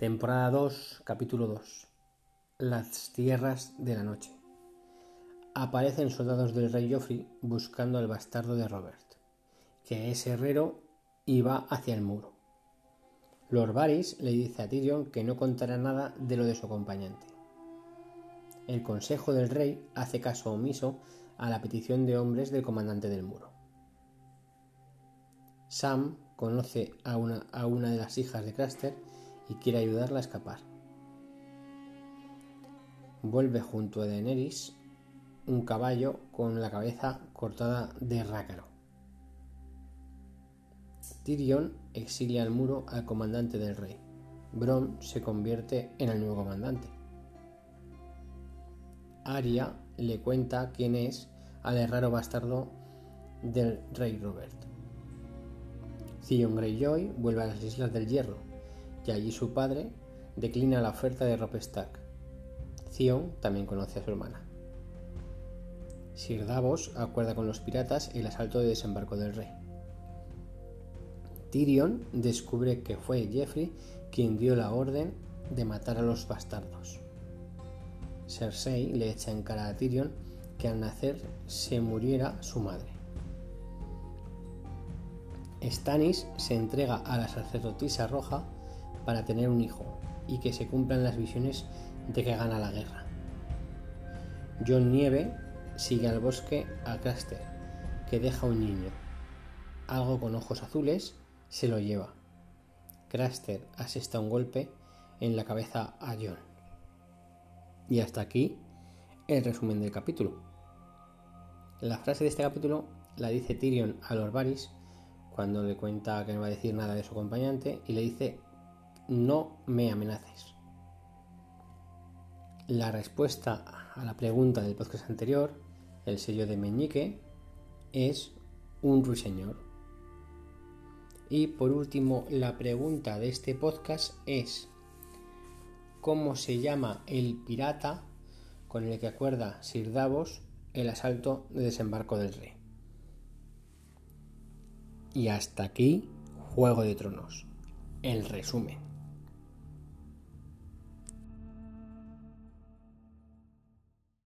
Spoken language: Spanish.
Temporada 2, capítulo 2. Las tierras de la noche. Aparecen soldados del rey Joffrey buscando al bastardo de Robert, que es herrero y va hacia el muro. Lord Varys le dice a Tyrion que no contará nada de lo de su acompañante. El consejo del rey hace caso omiso a la petición de hombres del comandante del muro. Sam conoce a una, a una de las hijas de Craster y quiere ayudarla a escapar. Vuelve junto a Daenerys un caballo con la cabeza cortada de rácaro. Tyrion exilia al muro al comandante del rey. Bron se convierte en el nuevo comandante. Arya le cuenta quién es al raro bastardo del rey Robert. Theon Greyjoy vuelve a las Islas del Hierro y allí su padre declina la oferta de Robb Stark. Theon también conoce a su hermana. Sir Davos acuerda con los piratas el asalto de desembarco del rey. Tyrion descubre que fue Jeffrey quien dio la orden de matar a los bastardos. Cersei le echa en cara a Tyrion que al nacer se muriera su madre. Stannis se entrega a la sacerdotisa roja para tener un hijo y que se cumplan las visiones de que gana la guerra. John Nieve sigue al bosque a Craster, que deja un niño. Algo con ojos azules se lo lleva. Craster asesta un golpe en la cabeza a John. Y hasta aquí el resumen del capítulo. La frase de este capítulo la dice Tyrion a Lord Varys cuando le cuenta que no va a decir nada de su acompañante y le dice no me amenaces. La respuesta a la pregunta del podcast anterior, el sello de Meñique, es un ruiseñor. Y por último, la pregunta de este podcast es ¿cómo se llama el pirata con el que acuerda Sir Davos el asalto de desembarco del rey? Y hasta aquí Juego de Tronos. El resumen.